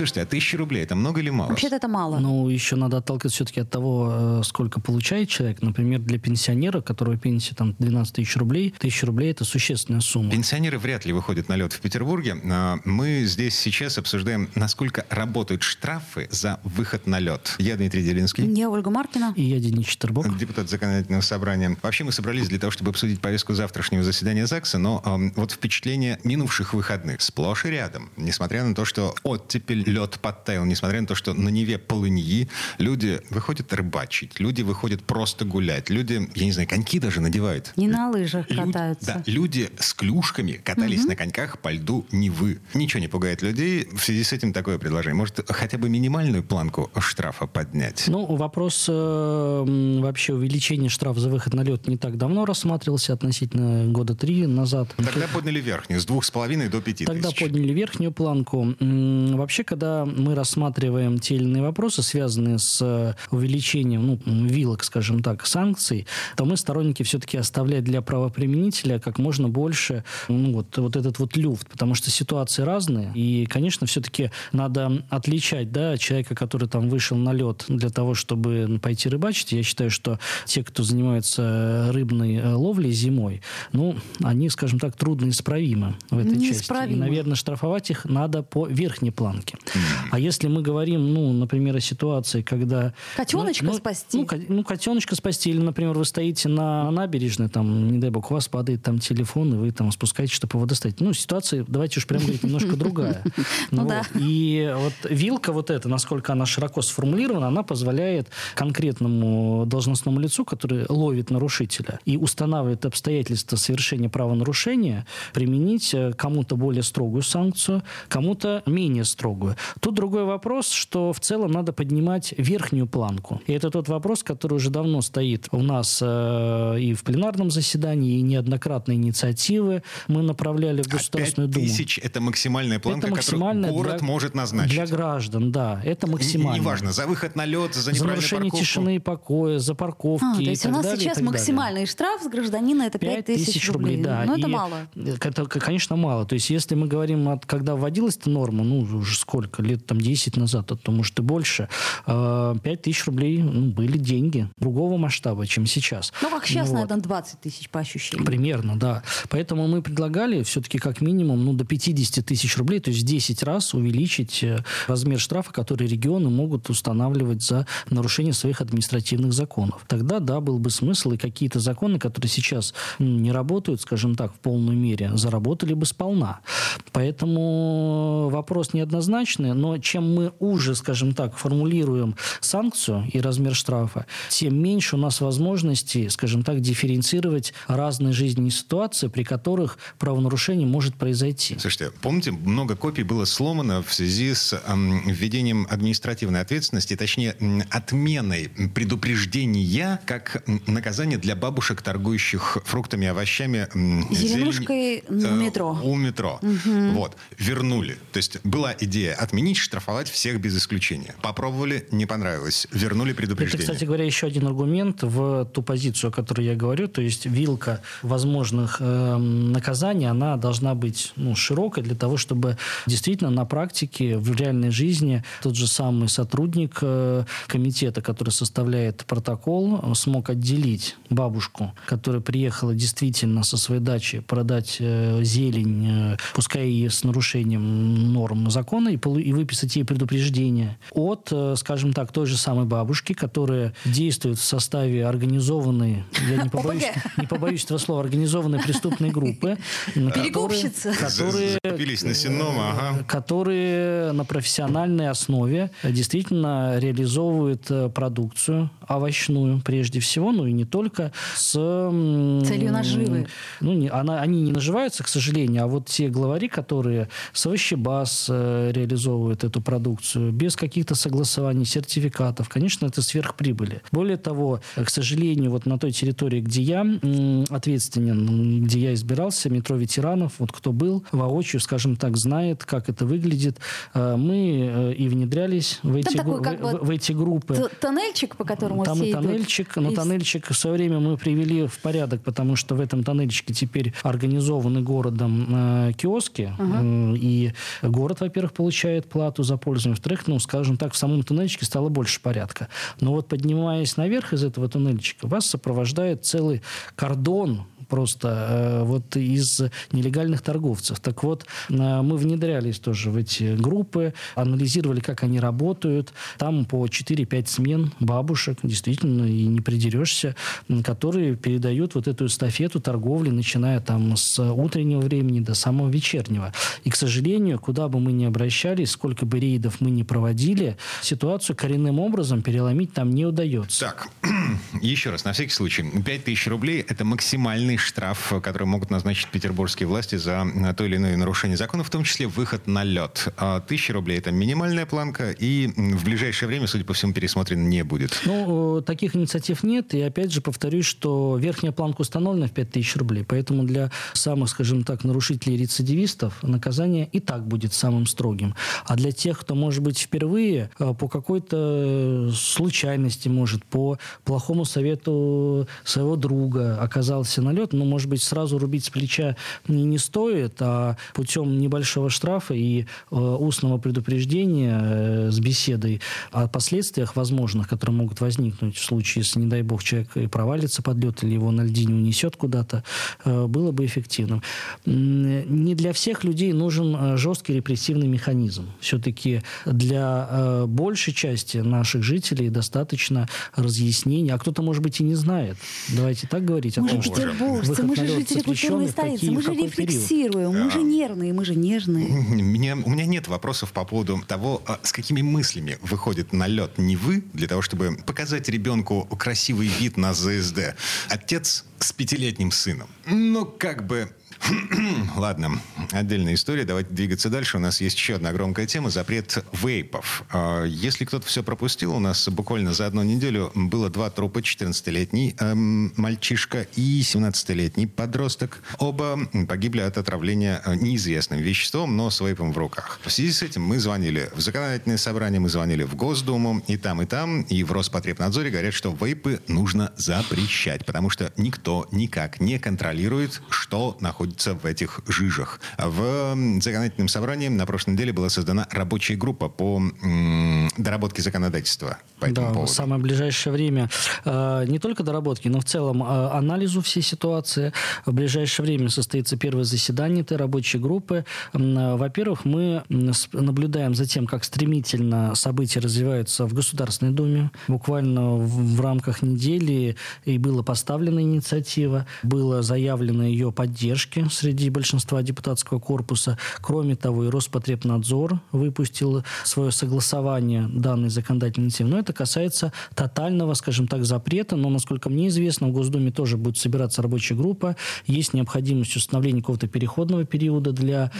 Слушайте, а тысяча рублей это много или мало? Вообще-то это мало. Ну, еще надо отталкиваться все-таки от того, э, сколько получает человек. Например, для пенсионера, которого пенсия там 12 тысяч рублей, тысяча рублей это существенная сумма. Пенсионеры вряд ли выходят на лед в Петербурге. А Мы здесь сейчас обсуждаем, насколько работают штрафы за выход на лед. Я Дмитрий Делинский. Я Ольга Маркина. И я Денис Четербок. Депутат законодательного собрания. Вообще мы собрались для того, чтобы обсудить повестку завтрашнего заседания ЗАГСа, но вот впечатление минувших выходных сплошь и рядом. Несмотря на то, что оттепель, лед подтаял, несмотря на то, что на Неве полыньи, люди выходят рыбачить, люди выходят просто гулять, люди, я не знаю, коньки даже надевают. Не на лыжах Люд- катаются. Да, люди с клюшками катались на коньках по льду Невы. Ничего не пугает людей. В связи с этим такое предложение. Может, хотя бы минимальную планку штрафа поднять? Ну, вопрос э, вообще увеличения штрафа за выход на лед не так давно рассматривался, относительно года три назад. Тогда подняли верхнюю, с двух с половиной до пяти Тогда тысяч. подняли верхнюю планку. Вообще, когда мы рассматриваем те или иные вопросы, связанные с э, увеличением ну, вилок, скажем так, санкций, то мы сторонники все-таки оставлять для правоприменителя как можно больше ну, вот, вот этот вот люфт, потому что ситуации разные. И, конечно, все-таки надо отличать да, человека, который там вышел на лед для того, чтобы пойти рыбачить. Я считаю, что те, кто занимаются рыбной э, ловлей зимой, ну, они, скажем так, трудноисправимы в этой части. И, наверное, штрафовать их надо по верхней планке. А если мы говорим, ну, например, о ситуации, когда... Котеночка ну, ну, спасти. Ну, ко- ну, котеночка спасти. Или, например, вы стоите на набережной, там, не дай бог, у вас падает там телефон, и вы там спускаетесь, чтобы его достать. Ну, ситуация, давайте уж прям говорить, немножко другая. Ну вот. да. И вот вилка вот эта, насколько она широко сформулирована, она позволяет конкретному должностному лицу, который ловит нарушителя и устанавливает обстоятельства совершения правонарушения, применить э, кому-то более строгую санкцию, кому-то менее строгую. Тут другой вопрос, что в целом надо поднимать верхнюю планку. И это тот вопрос, который уже давно стоит у нас э, и в пленарном заседании, и неоднократные инициативы мы направляли в А Государственную пять Думу. тысяч – это максимальная планка, Это максимальная которую город для- может назначить. Для граждан, да. Это Н- максимально. Неважно, за выход на лед, за За нарушение парковку. тишины и покоя, за парковки А, то и есть так у нас далее, и сейчас так далее. максимальный штраф с гражданина это 5 тысяч рублей. да. Ну, это И мало. Это, конечно, мало. То есть, если мы говорим, от, когда вводилась эта норма, ну, уже сколько, лет там 10 назад, а то, может, и больше, 5 тысяч рублей ну, были деньги другого масштаба, чем сейчас. Ну, как сейчас, Вот. наверное, 20 тысяч по ощущениям. Примерно, да. Поэтому мы предлагали все-таки как минимум ну, до 50 тысяч рублей, то есть в 10 раз увеличить э, размер штрафа, который регионы могут устанавливать за нарушение своих административных законов. Тогда, да, был бы смысл, и какие-то законы, которые сейчас не работают, скажем так, в полной мере, заработали бы сполна. Поэтому вопрос неоднозначный, но чем мы уже, скажем так, формулируем санкцию и размер штрафа, тем меньше у нас возможностей, скажем так, дифференцировать разные жизненные ситуации, при которых правонарушение может произойти. Слушайте, помните, много копий было сломано в связи с эм, введением административной ответственности, точнее, отменой предупреждения как наказание для бабушек, торгующих фруктами, овощами. м, Зеленушкой зелень- у метро. У метро. Вот. Вернули. То есть была идея отменить, штрафовать всех без исключения. Попробовали, не понравилось. Вернули Это, предупреждение. кстати говоря, еще один аргумент в ту позицию, о которой я говорю. То есть вилка возможных эм, наказаний, она должна быть ну, широкой для того, чтобы действительно на практике, в реальной жизни тот же самый сотрудник э, комитета, который составляет протокол, э, смог отделить бабушку, которая приехала действительно со своей дачи продать э, зелень, э, пускай и с нарушением норм закона, и, и выписать ей предупреждение от, э, скажем так, той же самой бабушки, которая действует в составе организованной, я не побоюсь, не побоюсь этого слова, организованной преступной группы, которые- Перекупщица. которые Закупились на сенома, ага. которые на профессиональной основе действительно реализовывают э, продукцию овощную прежде всего, ну и не только, с... Целью наживы. Ну, не, она, они не наживаются, к сожалению, а вот те главари, которые с овощебаз э, реализовывают эту продукцию, без каких-то согласований, сертификатов, конечно, это сверхприбыли. Более того, к сожалению, вот на той территории, где я ответственен, где я избирался, метро ветеранов, вот кто был воочию, скажем так, знает, как это выглядит. Э, мы э, и внедрялись в эти, такой, в, в, в эти группы. Тоннельчик, по которому Там все тоннельчик, идут. но тоннельчик в свое время мы привели в порядок, потому что в этом тоннельчике теперь организованы городом э, киоски, э, и город, во-первых, получает плату за пользование, во-вторых, ну, скажем так, в самом тоннельчике стало больше порядка. Но вот поднимаясь наверх из этого тоннельчика, вас сопровождает целый кордон просто э, вот из нелегальных торговцев. Так вот, э, мы внедрялись тоже в эти группы, анализировали, как они работают. Там по 4-5 смен бабушек, действительно, и не придерешься, которые передают вот эту эстафету торговли, начиная там с утреннего времени до самого вечернего. И, к сожалению, куда бы мы ни обращались, сколько бы рейдов мы ни проводили, ситуацию коренным образом переломить там не удается. Так, еще раз, на всякий случай, 5000 рублей – это максимальный штраф, который могут назначить петербургские власти за то или иное нарушение закона, в том числе выход на лед. А тысяча рублей – это минимальная планка, и в ближайшее время, судя по всему, пересмотрен не будет. Ну, таких инициатив нет, и опять же повторюсь, что верхняя планка установлена в 5000 рублей, поэтому для самых, скажем так, нарушителей рецидивистов наказание и так будет самым строгим. А для тех, кто, может быть, впервые э, по какой-то случайности, может, по плохому совету своего друга оказался на лед, но, может быть, сразу рубить с плеча не, не стоит, а путем небольшого штрафа и э, устного предупреждения э, с беседой о последствиях возможных, которые могут возникнуть в случае, если, не дай бог, человек и провалится под лед или его на льдине унесет куда-то, э, было бы эффективным. Не для всех людей нужен э, жесткий репрессивный механизм. Все-таки для э, большей части наших жителей достаточно разъяснения, а кто-то, может быть, и не знает. Давайте так говорить о том, же петербуржцы, мы же жители культурной столицы, мы же рефлексируем, мы же нервные, мы же нежные. Меня, у меня нет вопросов по поводу того, а, с какими мыслями выходит на лед не вы, для того, чтобы показать ребенку красивый вид на ЗСД. Отец с пятилетним сыном. Ну, как бы Ладно, отдельная история. Давайте двигаться дальше. У нас есть еще одна громкая тема. Запрет вейпов. А, если кто-то все пропустил, у нас буквально за одну неделю было два трупа. 14-летний эм, мальчишка и 17-летний подросток. Оба погибли от отравления э, неизвестным веществом, но с вейпом в руках. В связи с этим мы звонили в законодательное собрание, мы звонили в Госдуму, и там, и там, и в Роспотребнадзоре говорят, что вейпы нужно запрещать, потому что никто никак не контролирует, что находится находятся в этих жижах. В законодательном собрании на прошлой неделе была создана рабочая группа по доработке законодательства по этому да, поводу. в самое ближайшее время э, не только доработки, но в целом э, анализу всей ситуации. В ближайшее время состоится первое заседание этой рабочей группы. Во-первых, мы наблюдаем за тем, как стремительно события развиваются в Государственной Думе. Буквально в рамках недели и была поставлена инициатива, было заявлено ее поддержки среди большинства депутатского корпуса. Кроме того, и Роспотребнадзор выпустил свое согласование данной законодательной инициативы. Но это касается тотального, скажем так, запрета. Но, насколько мне известно, в Госдуме тоже будет собираться рабочая группа. Есть необходимость установления какого-то переходного периода для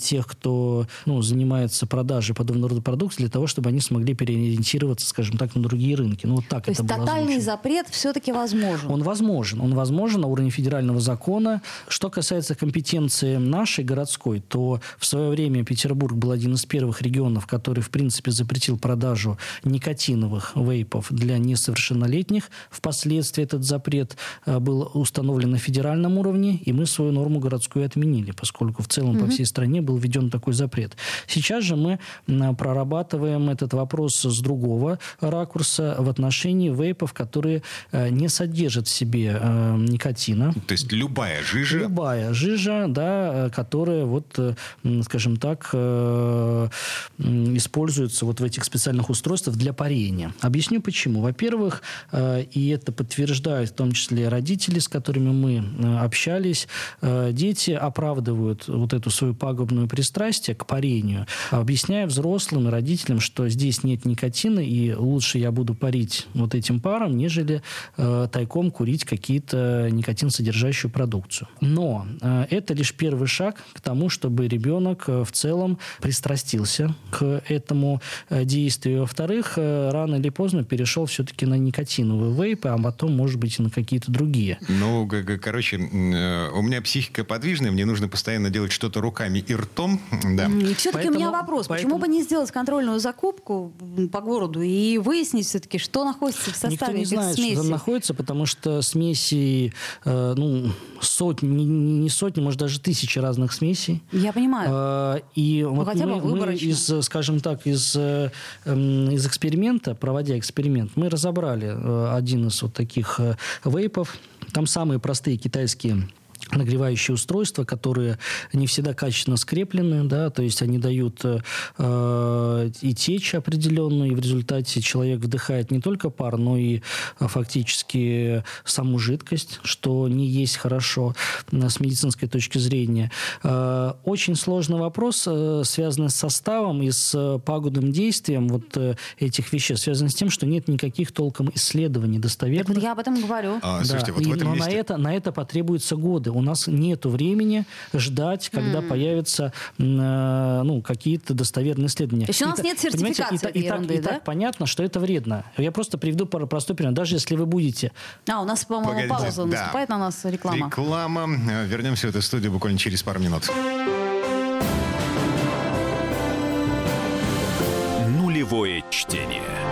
тех, кто ну, занимается продажей подобного рода продукции, для того, чтобы они смогли переориентироваться, скажем так, на другие рынки. Ну, вот так То это есть было тотальный озвучено. запрет все-таки возможен? Он возможен. Он возможен на уровне федерального закона. Что касается компетенции нашей городской, то в свое время Петербург был один из первых регионов, который, в принципе, запретил продажу никотиновых вейпов для несовершеннолетних. Впоследствии этот запрет э, был установлен на федеральном уровне, и мы свою норму городскую отменили, поскольку в целом по всей стране был введен такой запрет. Сейчас же мы прорабатываем этот вопрос с другого ракурса в отношении вейпов, которые э, не содержат в себе э, никотина. То есть любая жижа Любая жижа, да, которая вот, скажем так, используется вот в этих специальных устройствах для парения. Объясню почему. Во-первых, и это подтверждают в том числе родители, с которыми мы общались, дети оправдывают вот эту свою пагубную пристрастие к парению, объясняя взрослым и родителям, что здесь нет никотина, и лучше я буду парить вот этим паром, нежели э, тайком курить какие-то никотин содержащую продукцию. Но э, это лишь первый шаг к тому, чтобы ребенок э, в целом пристрастился к этому э, действию. Во-вторых, э, рано или поздно перешел все-таки на никотиновые вейпы, а потом, может быть, и на какие-то другие. Ну, короче, э, у меня психика подвижная, мне нужно постоянно делать что-то руками и ртом. Да. И все-таки поэтому, у меня вопрос. Поэтому... Почему бы не сделать контрольную закупку по городу и выяснить все-таки, что находится в составе Никто не этих знает, смесей? что там находится, потому что смеси, э, ну, сотни, не, сотни, может, даже тысячи разных смесей. Я понимаю. Э, и ну, вот хотя мы, мы из, скажем так, из, э, эм, из эксперимента, проводя эксперимент, мы разобрали э, один из вот таких э, вейпов. Там самые простые китайские нагревающие устройства, которые не всегда качественно скреплены, да, то есть они дают э, и течь определенную, и в результате человек вдыхает не только пар, но и э, фактически саму жидкость, что не есть хорошо э, с медицинской точки зрения. Э, очень сложный вопрос, э, связанный с составом и с пагубным действием вот э, этих веществ, связан с тем, что нет никаких толком исследований достоверных. Так я об этом говорю. А, да. слушайте, вот и, в этом но месте... на это, на это потребуются годы у нас нет времени ждать, когда mm. появятся э, ну, какие-то достоверные исследования. Еще у нас нет сертификации и, и, ерунды, и, так, да? и так понятно, что это вредно. Я просто приведу простой пример. Даже если вы будете... А, у нас, по-моему, пауза да. наступает на нас реклама. Реклама. Вернемся в эту студию буквально через пару минут. Нулевое чтение.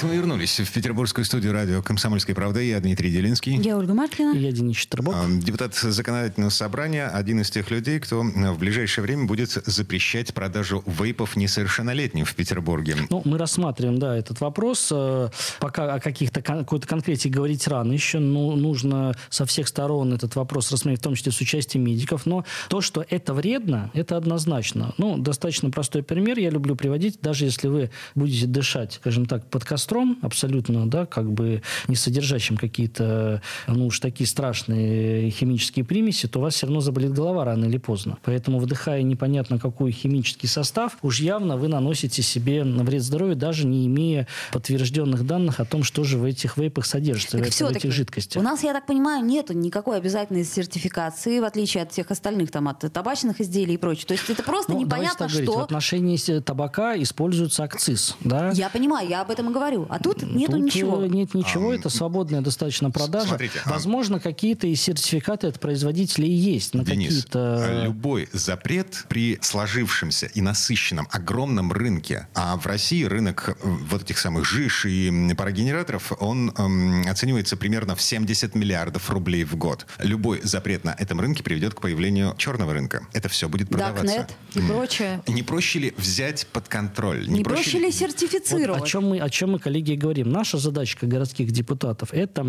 Это мы вернулись в петербургскую студию радио «Комсомольская правда». Я Дмитрий Делинский. Я Ольга Маркина. Я Денис Четербок. Депутат законодательного собрания, один из тех людей, кто в ближайшее время будет запрещать продажу вейпов несовершеннолетним в Петербурге. Ну, мы рассматриваем, да, этот вопрос. Э, пока о каких-то какой-то конкретике говорить рано еще. Ну, нужно со всех сторон этот вопрос рассмотреть, в том числе с участием медиков. Но то, что это вредно, это однозначно. Ну, достаточно простой пример я люблю приводить. Даже если вы будете дышать, скажем так, под костром, костром, абсолютно, да, как бы не содержащим какие-то, ну уж такие страшные химические примеси, то у вас все равно заболит голова рано или поздно. Поэтому, вдыхая непонятно какой химический состав, уж явно вы наносите себе вред здоровью, даже не имея подтвержденных данных о том, что же в этих вейпах содержится, так в, в этих жидкостях. У нас, я так понимаю, нет никакой обязательной сертификации, в отличие от всех остальных, там, от табачных изделий и прочее. То есть это просто ну, непонятно, что... Говорить, в отношении табака используется акциз, да? Я понимаю, я об этом и говорю говорю. А тут нету тут ничего. Э, нет ничего, а, это свободная достаточно продажа. Смотрите, а Возможно, а... какие-то и сертификаты от производителей есть на Денис, какие-то... А любой запрет при сложившемся и насыщенном огромном рынке, а в России рынок э, вот этих самых жиж и парогенераторов, он эм, оценивается примерно в 70 миллиардов рублей в год. Любой запрет на этом рынке приведет к появлению черного рынка. Это все будет продаваться. Darknet и прочее. Не проще ли взять под контроль? Не, не проще, проще ли сертифицировать? Вот о чем мы, о чем мы коллеги, говорим, наша задача как городских депутатов – это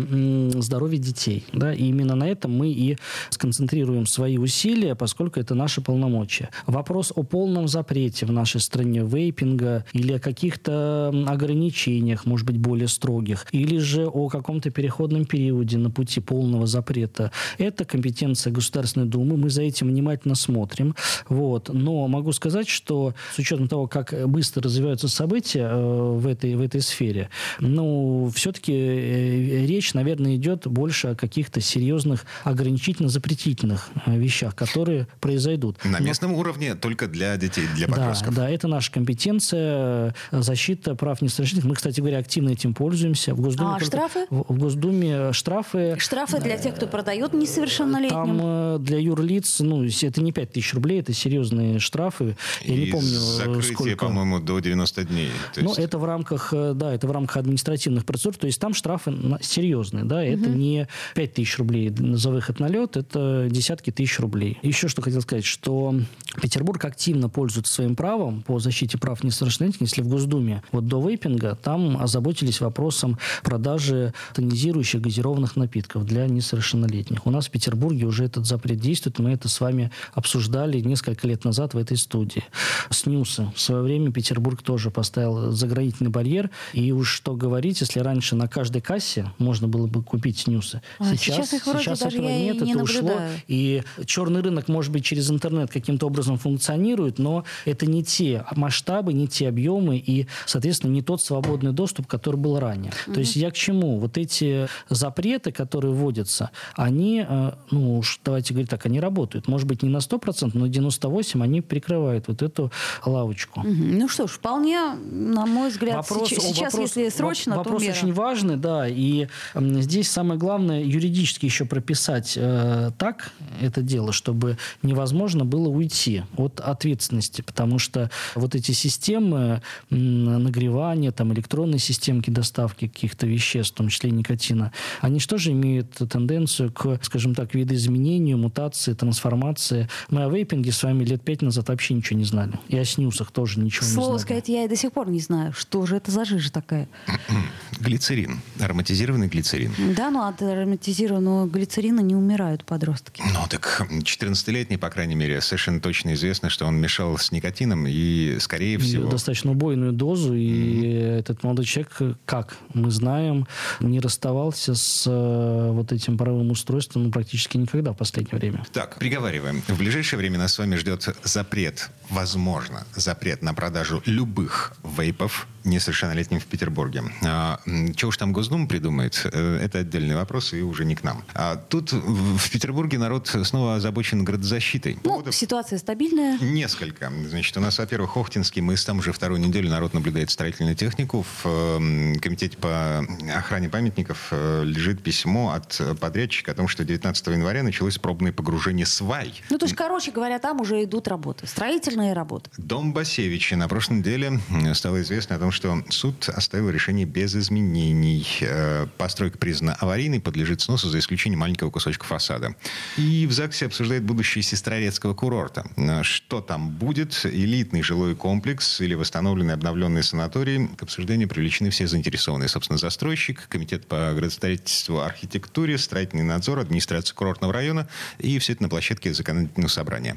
здоровье детей. Да? И именно на этом мы и сконцентрируем свои усилия, поскольку это наши полномочия. Вопрос о полном запрете в нашей стране вейпинга или о каких-то ограничениях, может быть, более строгих, или же о каком-то переходном периоде на пути полного запрета – это компетенция Государственной Думы. Мы за этим внимательно смотрим. Вот. Но могу сказать, что с учетом того, как быстро развиваются события э, в этой, в этой сфере, сфере. ну, все-таки э, речь, наверное, идет больше о каких-то серьезных ограничительно-запретительных э, вещах, которые произойдут. На местном Но... уровне только для детей, для подростков. Да, да, это наша компетенция, защита прав несовершеннолетних. Мы, кстати говоря, активно этим пользуемся. В Госдуме а штрафы? В, в Госдуме штрафы. Штрафы для тех, кто продает несовершеннолетним? Там для юрлиц, ну, это не 5 тысяч рублей, это серьезные штрафы. Я И не помню, закрытие, сколько. по-моему, до 90 дней. То есть... Ну, это в рамках, да, это в рамках административных процедур, то есть там штрафы серьезные, да, это угу. не 5 тысяч рублей за выход на лед, это десятки тысяч рублей. Еще что хотел сказать, что Петербург активно пользуется своим правом по защите прав несовершеннолетних, если в Госдуме вот до вейпинга там озаботились вопросом продажи тонизирующих газированных напитков для несовершеннолетних. У нас в Петербурге уже этот запрет действует, мы это с вами обсуждали несколько лет назад в этой студии. СНЮСы. В свое время Петербург тоже поставил заградительный барьер, и уж что говорить, если раньше на каждой кассе можно было бы купить снюсы. А, сейчас, сейчас, их сейчас этого нет, это наблюдаю. ушло. И черный рынок, может быть, через интернет каким-то образом функционирует, но это не те масштабы, не те объемы и, соответственно, не тот свободный доступ, который был ранее. Угу. То есть я к чему? Вот эти запреты, которые вводятся, они, э, ну, уж давайте говорить так, они работают. Может быть, не на 100%, но 98% они прикрывают вот эту лавочку. Угу. Ну что ж, вполне, на мой взгляд, вопрос, сейчас, сейчас вопрос, если срочно, вопрос то мера. очень важный, да, и здесь самое главное юридически еще прописать э, так это дело, чтобы невозможно было уйти от ответственности, потому что вот эти системы нагревания, там электронные системки доставки каких-то веществ, в том числе никотина, они же имеют тенденцию к, скажем так, видоизменению, мутации, трансформации. Мы о вейпинге с вами лет пять назад вообще ничего не знали. И о снюсах тоже ничего Слово не знали. сказать, я и до сих пор не знаю, что же это за жижа такая. Глицерин. Ароматизированный глицерин. Да, но от ароматизированного глицерина не умирают подростки. Ну, так 14-летний, по крайней мере, совершенно точно известно, что он мешал с никотином и, скорее всего... Достаточно убойную дозу, и mm-hmm. этот молодой человек, как мы знаем, не расставался с э, вот этим паровым устройством практически никогда в последнее время. Так, приговариваем. В ближайшее время нас с вами ждет запрет, возможно, запрет на продажу любых вейпов несовершеннолетним в Петербурге. А, чего уж там Госдума придумает, э, это отдельный вопрос и уже не к нам. А тут в Петербурге народ снова озабочен градозащитой. Ну, Поводов... ситуация стабильная. Несколько. Значит, у нас, во-первых, Охтинский мыс, там уже вторую неделю народ наблюдает строительную технику. В э, Комитете по охране памятников э, лежит письмо от подрядчика о том, что 19 января началось пробное погружение свай. Ну, то есть, короче говоря, там уже идут работы, строительные работы. Дом Басевича на прошлой неделе стало известно о том, что суд оставил решение без изменений. Э, постройка признана аварийной, подлежит сносу за исключением маленького кусочка фасада. И в ЗАГСе обсуждает будущее Сестрорецкого курорта. Э, что там будет? Элитный жилой комплекс или восстановленный обновленный санаторий? К обсуждению привлечены все заинтересованные. Собственно, застройщик, комитет по градостроительству, архитектуре, строительный надзор, администрация курортного района и все это на площадке законодательного собрания.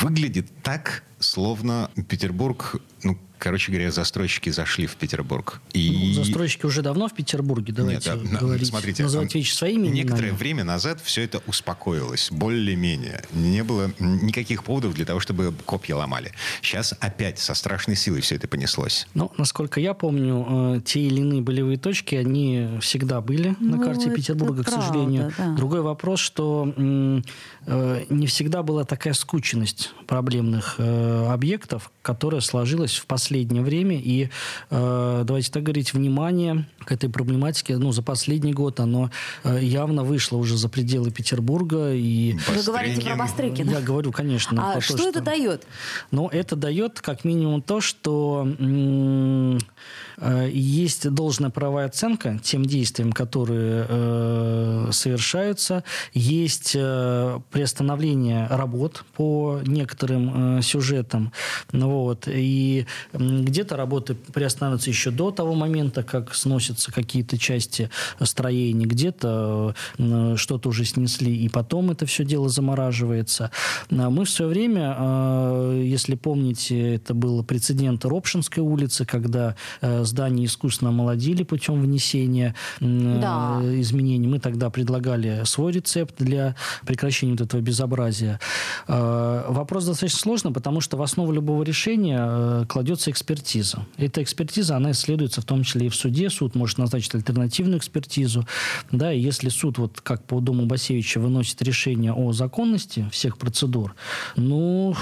Выглядит так, словно Петербург ну, короче говоря, застройщики зашли в Петербург. И... Ну, застройщики уже давно в Петербурге, давайте Нет, да, говорить, смотрите, называть вещи своими Некоторое именами. время назад все это успокоилось, более-менее. Не было никаких поводов для того, чтобы копья ломали. Сейчас опять со страшной силой все это понеслось. Ну, насколько я помню, э, те или иные болевые точки, они всегда были ну, на карте Петербурга, к сожалению. Правда, да. Другой вопрос, что э, не всегда была такая скученность проблемных э, объектов, которая сложилась в последнее время. И э, давайте так говорить, внимание к этой проблематике ну, за последний год оно э, явно вышло уже за пределы Петербурга. И... Вы говорите про Бастрыкина? Я говорю, конечно. А что, то, это дает? Ну, это дает как минимум то, что... Э, есть должная правовая оценка тем действиям, которые э, совершаются. Есть э, приостановление работ по некоторым э, сюжетам. Вот. И где-то работы приостанавливаются еще до того момента, как сносятся какие-то части строений. Где-то э, что-то уже снесли, и потом это все дело замораживается. А мы в свое время, э, если помните, это был прецедент Ропшинской улицы, когда э, здание искусственно омолодили путем внесения да. изменений. Мы тогда предлагали свой рецепт для прекращения вот этого безобразия. Вопрос достаточно сложный, потому что в основу любого решения кладется экспертиза. Эта экспертиза, она исследуется в том числе и в суде. Суд может назначить альтернативную экспертизу. Да, и если суд, вот как по дому Басевича, выносит решение о законности всех процедур, ну,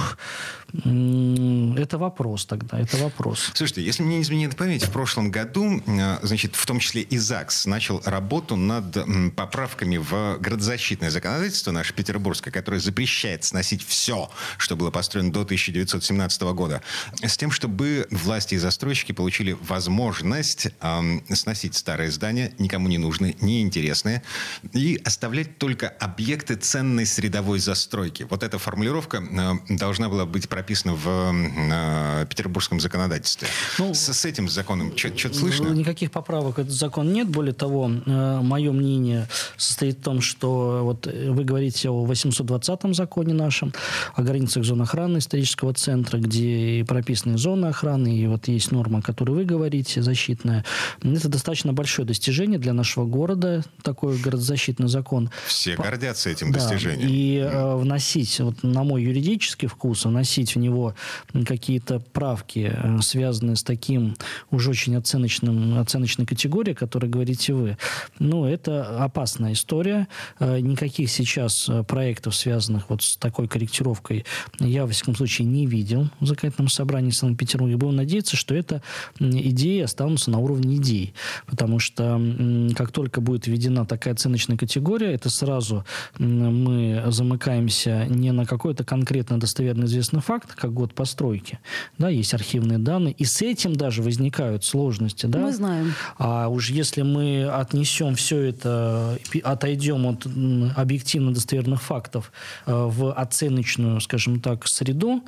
это вопрос тогда, это вопрос. Слушайте, если мне не изменяет память, в прошлом году, э, значит, в том числе и ЗАГС начал работу над поправками в градозащитное законодательство наше петербургское, которое запрещает сносить все, что было построено до 1917 года, с тем, чтобы власти и застройщики получили возможность сносить старые здания, никому не нужные, неинтересные, и оставлять только объекты ценной средовой застройки. Вот эта формулировка э, должна была быть прописано в э, петербургском законодательстве. Ну, с, с этим законом что-то слышно? Никаких поправок этот закон нет. Более того, э, мое мнение состоит в том, что вот вы говорите о 820-м законе нашем, о границах зон охраны исторического центра, где прописаны зоны охраны, и вот есть норма, о которой вы говорите, защитная. Это достаточно большое достижение для нашего города, такой городозащитный закон. Все гордятся этим да, достижением. И э, вносить, вот на мой юридический вкус, вносить вносить в него какие-то правки, э, связанные с таким уже очень оценочным, оценочной категорией, о которой говорите вы, ну, это опасная история. Э, никаких сейчас э, проектов, связанных вот с такой корректировкой, я, во всяком случае, не видел в законодательном собрании Санкт-Петербурга. Будем надеяться, что это идеи останутся на уровне идей. Потому что как только будет введена такая оценочная категория, это сразу мы замыкаемся не на какой-то конкретно достоверно известный факт, как год постройки. Да, есть архивные данные. И с этим даже возникают сложности. Да? Мы знаем. А уж если мы отнесем все это, отойдем от объективно достоверных фактов э, в оценочную, скажем так, среду,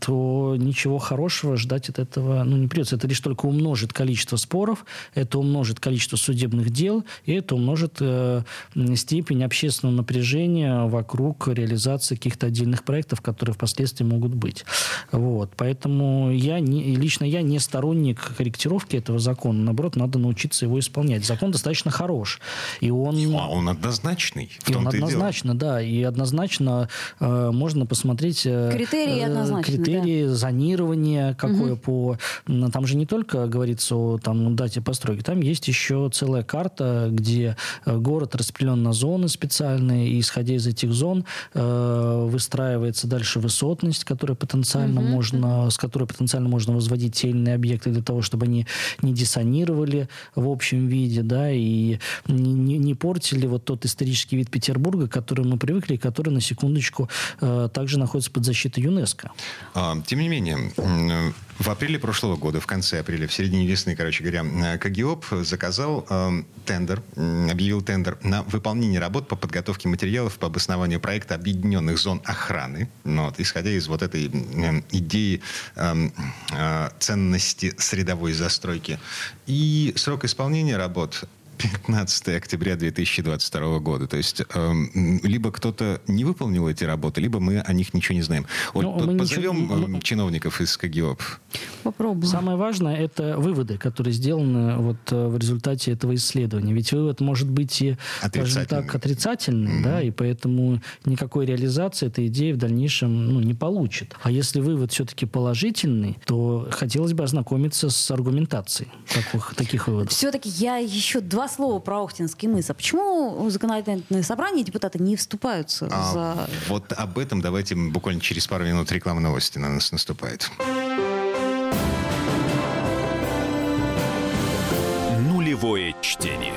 то ничего хорошего ждать от этого ну, не придется. Это лишь только умножит количество споров, это умножит количество судебных дел, и это умножит э, степень общественного напряжения вокруг реализации каких-то отдельных проектов, которые впоследствии могут могут быть. Вот. Поэтому я не, лично я не сторонник корректировки этого закона. Наоборот, надо научиться его исполнять. Закон достаточно хорош. И он... А он однозначный. И он однозначно, да. И однозначно э, можно посмотреть... Э, критерии э, однозначно, Критерии да. зонирования какое угу. по... Там же не только говорится о там, дате постройки. Там есть еще целая карта, где э, город распределен на зоны специальные. И исходя из этих зон э, выстраивается дальше высотность, которой потенциально угу. можно, с которой потенциально можно возводить те или иные объекты для того, чтобы они не диссонировали в общем виде, да, и не, не, не портили вот тот исторический вид Петербурга, к которому мы привыкли, и который, на секундочку, э, также находится под защитой ЮНЕСКО. А, тем не менее, в апреле прошлого года, в конце апреля, в середине весны, короче говоря, э, КГИОП заказал э, тендер, объявил тендер на выполнение работ по подготовке материалов по обоснованию проекта объединенных зон охраны. Ну, вот, исходя из вот этой э, идеи э, э, ценности средовой застройки. И срок исполнения работ 15 октября 2022 года. То есть э, либо кто-то не выполнил эти работы, либо мы о них ничего не знаем. Вот ну, позовем ничего... Эм, чиновников из КГИОП. Попробуем. Самое важное – это выводы, которые сделаны вот э, в результате этого исследования. Ведь вывод может быть и, скажем так, отрицательный, mm-hmm. да, и поэтому никакой реализации этой идеи в дальнейшем ну, не получит. А если вывод все-таки положительный, то хотелось бы ознакомиться с аргументацией таких, таких выводов. Все-таки я еще два слова про Охтинский мыс. А почему законодательные собрания депутаты не вступаются а, за... Вот об этом давайте буквально через пару минут реклама новости на нас наступает. Нулевое чтение.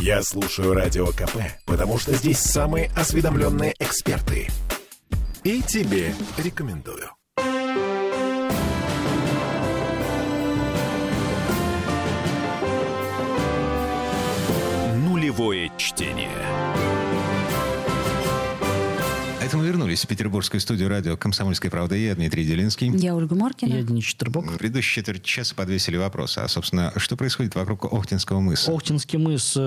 Я слушаю Радио КП, потому что здесь самые осведомленные эксперты. И тебе рекомендую. Живое чтение. Это мы вернулись в петербургскую студию радио «Комсомольская правда». Я Дмитрий Делинский. Я Ольга Маркина. Я Денис Четербок. В предыдущие четверть часа подвесили вопрос. А, собственно, что происходит вокруг Охтинского мыса? Охтинский мыс э,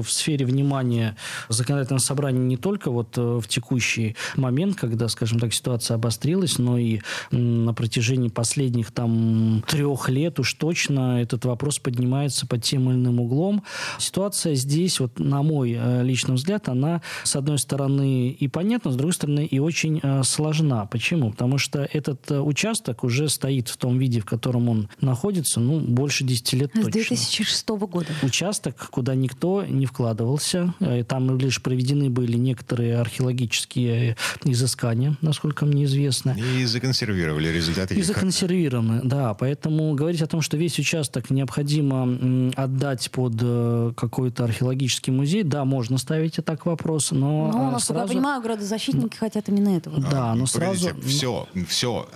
в сфере внимания законодательного собрания не только вот э, в текущий момент, когда, скажем так, ситуация обострилась, но и на протяжении последних там трех лет уж точно этот вопрос поднимается под тем или иным углом. Ситуация здесь, вот на мой э, личный взгляд, она, с одной стороны, и понятна, с другой стороны, выстроена и очень э, сложна. Почему? Потому что этот э, участок уже стоит в том виде, в котором он находится, ну, больше 10 лет С точно. 2006 года. Участок, куда никто не вкладывался. Э, Там лишь проведены были некоторые археологические изыскания, насколько мне известно. И законсервировали результаты И законсервированы, да. Поэтому говорить о том, что весь участок необходимо отдать под э, какой-то археологический музей, да, можно ставить и так вопрос, но, Но, э, насколько я сразу... понимаю, градозащитники хотят именно этого. Да, но сразу... все, все,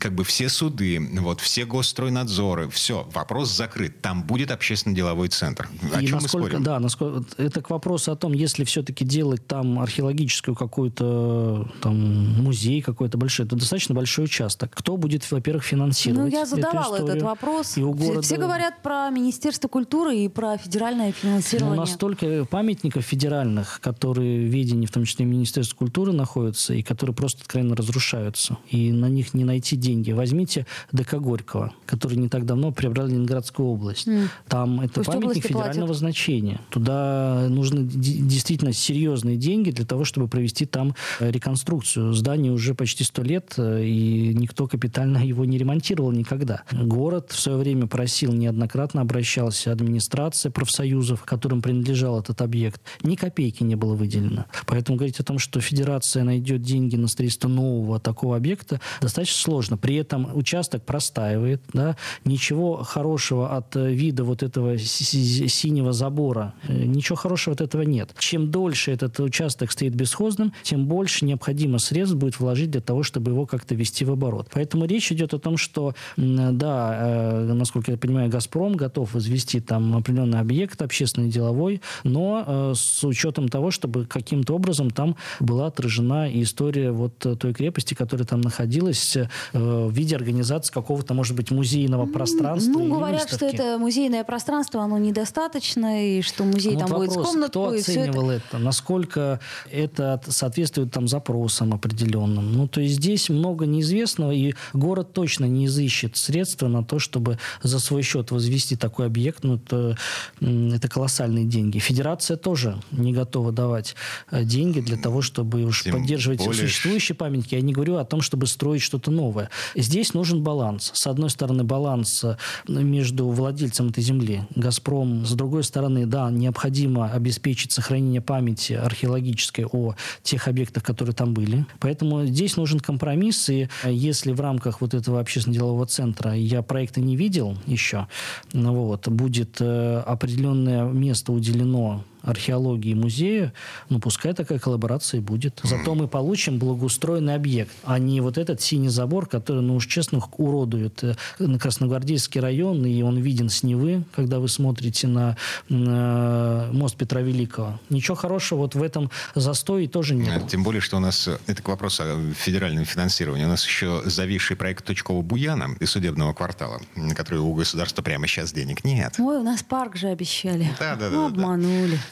как бы все суды, вот все госстройнадзоры, все, вопрос закрыт. Там будет общественно-деловой центр. О И чем мы насколько, спорим? да, насколько, это к вопросу о том, если все-таки делать там археологическую какую-то там музей какой-то большой, это достаточно большой участок. Кто будет, во-первых, Ну, финансировать я эту задавала историю? этот вопрос. И у Все- города- Все говорят про Министерство культуры и про федеральное Ну, финансирование. настолько памятников федеральных, которые в ведении, в том числе Министерства культуры, находятся, и которые просто откровенно разрушаются. И на них не найти деньги. Возьмите ДК Горького, который не так давно приобрел Ленинградскую область. Там это Пусть памятник федерального платят. значения. Туда нужны действительно серьезные деньги для того, чтобы провести там э, реконструкцию. Здание уже почти сто лет, э, и никто капитально его не ремонтировал никогда. Город в свое время просил, неоднократно обращался администрация профсоюзов, которым принадлежал этот объект. Ни копейки не было выделено. Поэтому говорить о том, что федерация найдет деньги на строительство нового такого объекта, достаточно сложно. При этом участок простаивает, да, ничего хорошего от э, вида вот этого си- си- синего забора, э, ничего хорошего от этого нет. Чем дольше этот участок стоит бесхозным, тем больше необходимо средств будет вложить для того, чтобы его как-то ввести в оборот. Поэтому речь идет о том, что, да, э, насколько я понимаю, «Газпром» готов возвести там определенный объект общественный, деловой, но с учетом того, чтобы каким-то образом там была отражена и история вот э, той крепости, которая там находилась э, в виде организации какого-то, может быть, музейного пространства Ну, говорят, что выставки. это музейное пространство, оно недостаточно, и что музей Ну, там вот будет с комнатой. Кто всё это. оценивал это? Насколько это от- соответствует там запросам определенным? Ну, то есть здесь много неизвестного, и город точно не изыщет средства на то, чтобы за свой счет возвести такой объект. Ну, это, это колоссальные деньги. Федерация тоже не готова давать э, деньги для того, чтобы уж Тем поддерживать более, существующие памятники. Я не говорю о том, чтобы строить что-то новое. Здесь нужен баланс. С одной стороны, баланс э, между владельцем этой земли, «Газпром». С другой стороны, да, необходимо обеспечить сохранение памяти археологической о тех объектах, которые там были. Поэтому здесь нужен компромисс. И э, если в рамках вот этого общественно-делового центра я проекта не видел еще, ну вот, будет э, определенное место уделено археологии музея, ну, пускай такая коллаборация и будет. Зато мы получим благоустроенный объект, а не вот этот синий забор, который, ну уж честно, уродует э, на Красногвардейский район, и он виден с Невы, когда вы смотрите на, на мост Петра Великого. Ничего хорошего вот в этом застое тоже нет. Э, Тем более, что у нас, э, это к вопросу о федеральном финансировании, у нас еще зависший проект Точкового Буяна и судебного квартала, на который у государства прямо сейчас денег нет. Ой, у нас парк же обещали. Да, да, да, Ну, да, да.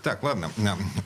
Так, ладно.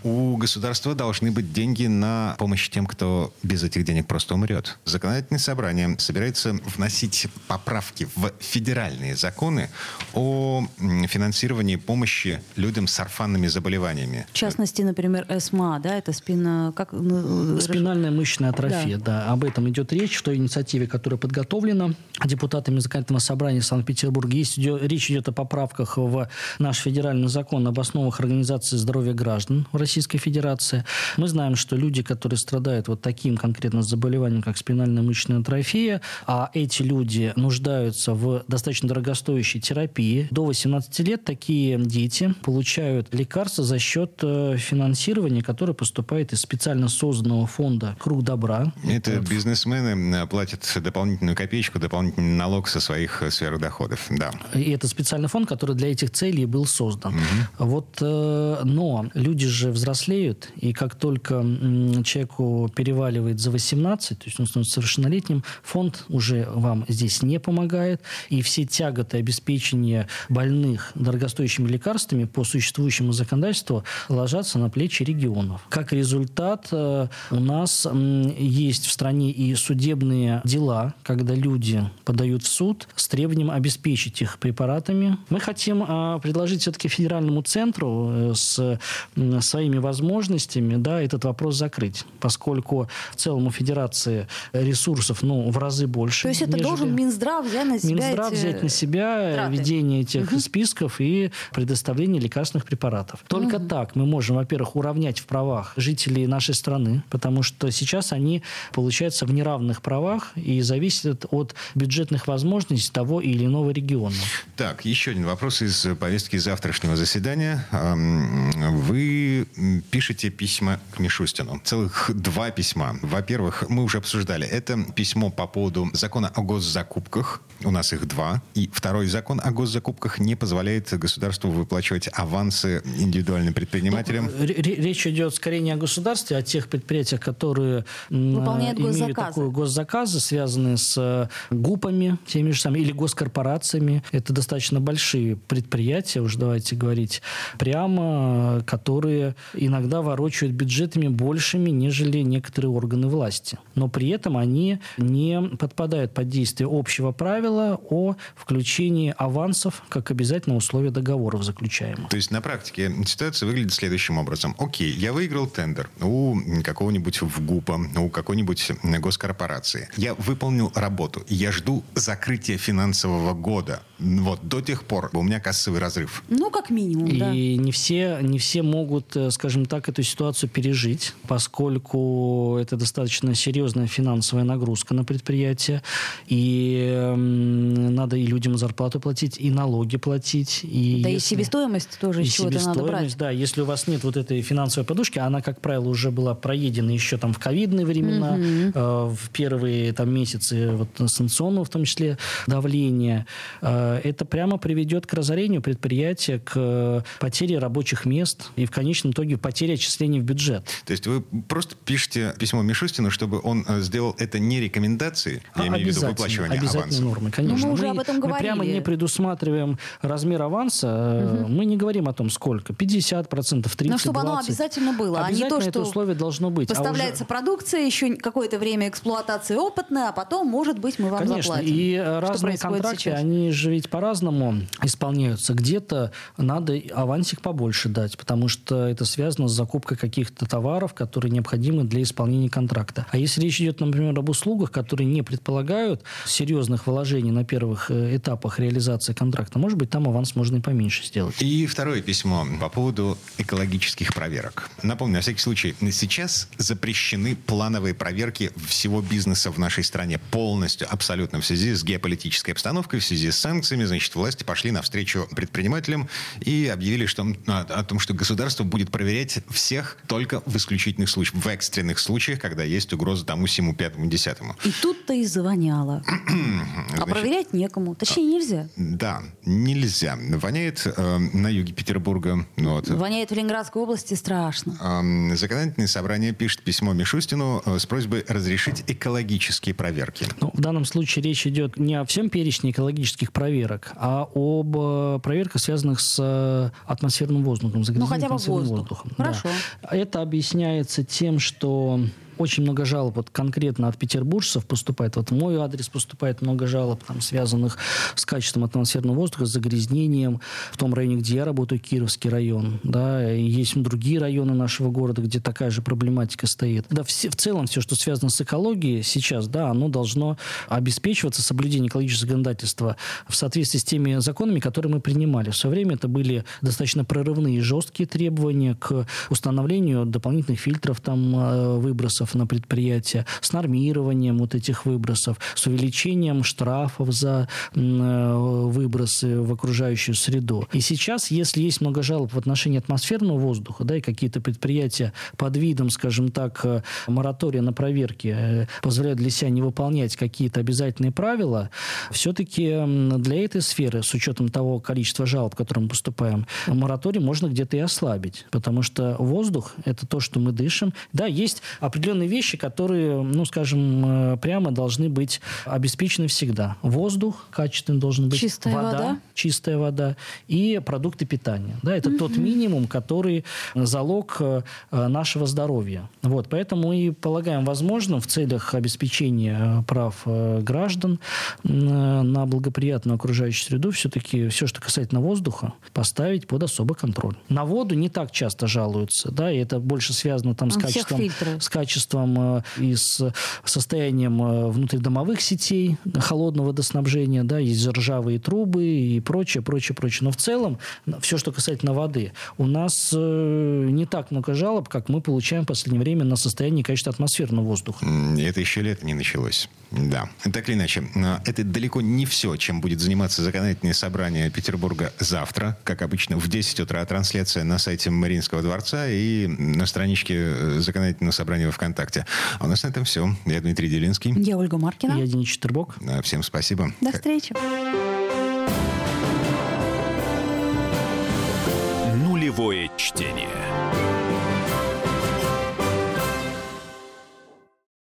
У государства должны быть деньги на помощь тем, кто без этих денег просто умрет. Законодательное собрание собирается вносить поправки в федеральные законы о финансировании помощи людям с орфанными заболеваниями. В частности, например, СМА, да, это спина... Как, ну, Спинальная мышечная атрофия, да. Об этом идет речь в той инициативе, которая подготовлена депутатами законодательного собрания Санкт-Петербурга. Есть, идё- речь идет о поправках в наш федеральный закон об основах организации здоровья граждан в Российской Федерации. Мы знаем, что люди, которые страдают вот таким конкретно заболеванием, как спинальная мышечная атрофия, а эти люди нуждаются в достаточно дорогостоящей терапии, до 18 лет такие дети получают лекарства за счет э, финансирования, которое поступает из специально созданного фонда «Круг добра». Это бизнесмены э, платят дополнительную копеечку, дополнительный налог со своих э, сверхдоходов. Да. И это специальный фонд, который для этих целей был создан. Вот, э, но люди же взрослеют, и как только человеку переваливает за 18, то есть он становится совершеннолетним, фонд уже вам здесь не помогает, и все тяготы обеспечения больных дорогостоящими лекарствами по существующему законодательству ложатся на плечи регионов. Как результат, э, у нас есть в стране и судебные дела, когда люди подают в суд с требованием обеспечить их препаратами. Мы хотим э, предложить все-таки федеральному центру э, с с своими возможностями, да, этот вопрос закрыть, поскольку в целом у Федерации ресурсов, ну, в разы больше. То есть это должен Минздрав взять на себя Минздрав эти взять на себя траты. ведение этих Угу. списков и предоставление лекарственных препаратов. Только так мы можем, во-первых, уравнять в правах жителей нашей страны, потому что сейчас они, получаются, в неравных правах и зависят от бюджетных возможностей того или иного региона. Так, еще один вопрос из повестки завтрашнего заседания. Ам, Вы пишете письма к Мишустину. Целых два письма. Во-первых, мы уже обсуждали. Это письмо по поводу закона о госзакупках. У нас их два. И второй закон о госзакупках не позволяет государству выплачивать авансы индивидуальным предпринимателям. Р- Речь идет скорее не о государстве, а о тех предприятиях, которые Выполняют имеют госзаказы. такую госзаказы, связанные с э, ГУПами, теми же самыми, или госкорпорациями. Это достаточно большие предприятия, уж давайте говорить прямо, э, иногда ворочают бюджетами большими, нежели некоторые органы власти. Но при этом они не подпадают под действие общего правила о включении авансов как обязательное условие договоров заключаемых. То есть на практике ситуация выглядит следующим образом. Окей, я выиграл тендер у какого-нибудь ВГУПа, у какой-нибудь госкорпорации. Я выполнил работу. Я жду закрытия финансового года. Вот до тех пор у меня кассовый разрыв. Ну, как минимум, И да. не все, не все могут, э, скажем так, эту ситуацию пережить, поскольку это достаточно серьезная финансовая нагрузка на предприятие. И м, надо и людям зарплату платить, и налоги платить. И Да и если- себестоимость тоже и чего-то надо брать. себестоимость, да. Если у вас нет вот этой финансовой подушки, она, как правило, уже была проедена еще там в ковидные времена, э, в первые там месяцы вот, санкционного в том числе давления, э, это прямо приведет к разорению предприятия, к э, потере рабочих мест и в конечном итоге потере отчислений в бюджет. То есть вы просто пишете письмо Мишустину, чтобы он э, сделал это не рекомендацией, я А, имею в виду обязательно, выплачивание обязательно аванса. нормы, конечно. Ну, мы уже об этом Мы прямо говорили. не предусматриваем размер аванса. э, Мы не говорим о том, сколько. 50%, 30%, Но чтобы оно 20. обязательно было, а не Обязательно то, это что условие должно быть. А уже- Поставляется продукция, еще какое-то время эксплуатации опытная, а потом, может быть, мы вам Конечно, заплатим. и э, Что разные контракты, сейчас? они же ведь по-разному исполняются. Где-то надо авансик побольше дать, потому что это связано с закупкой каких-то товаров, которые необходимы для исполнения контракта. А если речь идет, например, об услугах, которые не предполагают серьезных вложений на первых э, этапах реализации контракта, может быть, там аванс можно и поменьше сделать. И второе письмо по поводу экологических проверок. Напомню, на всякий случай, сейчас запрещены плановые проверки всего бизнеса в нашей стране полностью, абсолютно в связи с геополитической обстановкой, в связи с санкциями. Значит, власти пошли навстречу предпринимателям и объявили что, о, о том, что государство будет проверять всех только в исключительных случаях, в экстренных случаях, когда есть угроза тому, всему, пятому, десятому. И тут-то и завоняло. а Значит, проверять некому. Точнее, нельзя. Да, нельзя. Воняет э, на юге Петербурга. ну Вот. Воняет в Ленинградской области страшно. Эм, Законодательное собрание пишет письмо Мишустину э, с просьбой разрешить экологические проверки. Ну, в данном случае речь идет не о всем перечне экологических проверок, а об э, проверках, связанных с э, атмосферным воздухом, загрязнением Ну, хотя бы атмосферным воздух. воздухом. Хорошо. Да. Это объясняется тем, что очень много жалоб вот конкретно от петербуржцев поступает. Вот в мой адрес поступает много жалоб, там, связанных с качеством атмосферного воздуха, с загрязнением. В том районе, где я работаю, Кировский район. Да, и есть другие районы нашего города, где такая же проблематика стоит. Да, все, в целом все, что связано с экологией сейчас, да, оно должно обеспечиваться, соблюдение экологического законодательства в соответствии с теми законами, которые мы принимали. В свое время это были достаточно прорывные жесткие требования к установлению дополнительных фильтров там, э, выбросов на предприятия, с нормированием вот этих выбросов, с увеличением штрафов за э, выбросы в окружающую среду. И сейчас, если есть много жалоб в отношении атмосферного воздуха, да, и какие-то предприятия под видом, скажем так, э, моратория на проверки э, позволяют для себя не выполнять какие-то обязательные правила, все-таки для этой сферы, с учетом того количества жалоб, которые мы поступаем, мораторий можно где-то и ослабить, потому что воздух – это то, что мы дышим. Да, есть определенные определенные вещи, которые, ну, скажем, прямо должны быть обеспечены всегда. Воздух качественный должен быть. Чистая вода. вода. Чистая вода. И продукты питания. Да, это угу. тот минимум, который залог нашего здоровья. Вот, поэтому и полагаем возможным в целях обеспечения прав граждан на благоприятную окружающую среду все-таки все, что касательно воздуха, поставить под особый контроль. На воду не так часто жалуются, да, и это больше связано там с качеством, с качеством э, и с состоянием э, внутридомовых сетей, холодного водоснабжения, да, есть ржавые трубы и прочее, прочее, прочее. Но в целом все, что касательно воды, у нас э, не так много жалоб, как мы получаем в последнее время на состояние качества атмосферного воздуха. Это еще лето не началось. Да. Так или иначе, это далеко не все, чем будет заниматься законодательное собрание Петербурга завтра. Как обычно, в 10 утра трансляция на сайте Мариинского дворца и на страничке законодательного собрания во ВКонтакте. А у нас на этом все. Я Дмитрий Делинский. Я Ольга Маркина. Я Денис Четербок. Всем спасибо. До встречи. Нулевое чтение.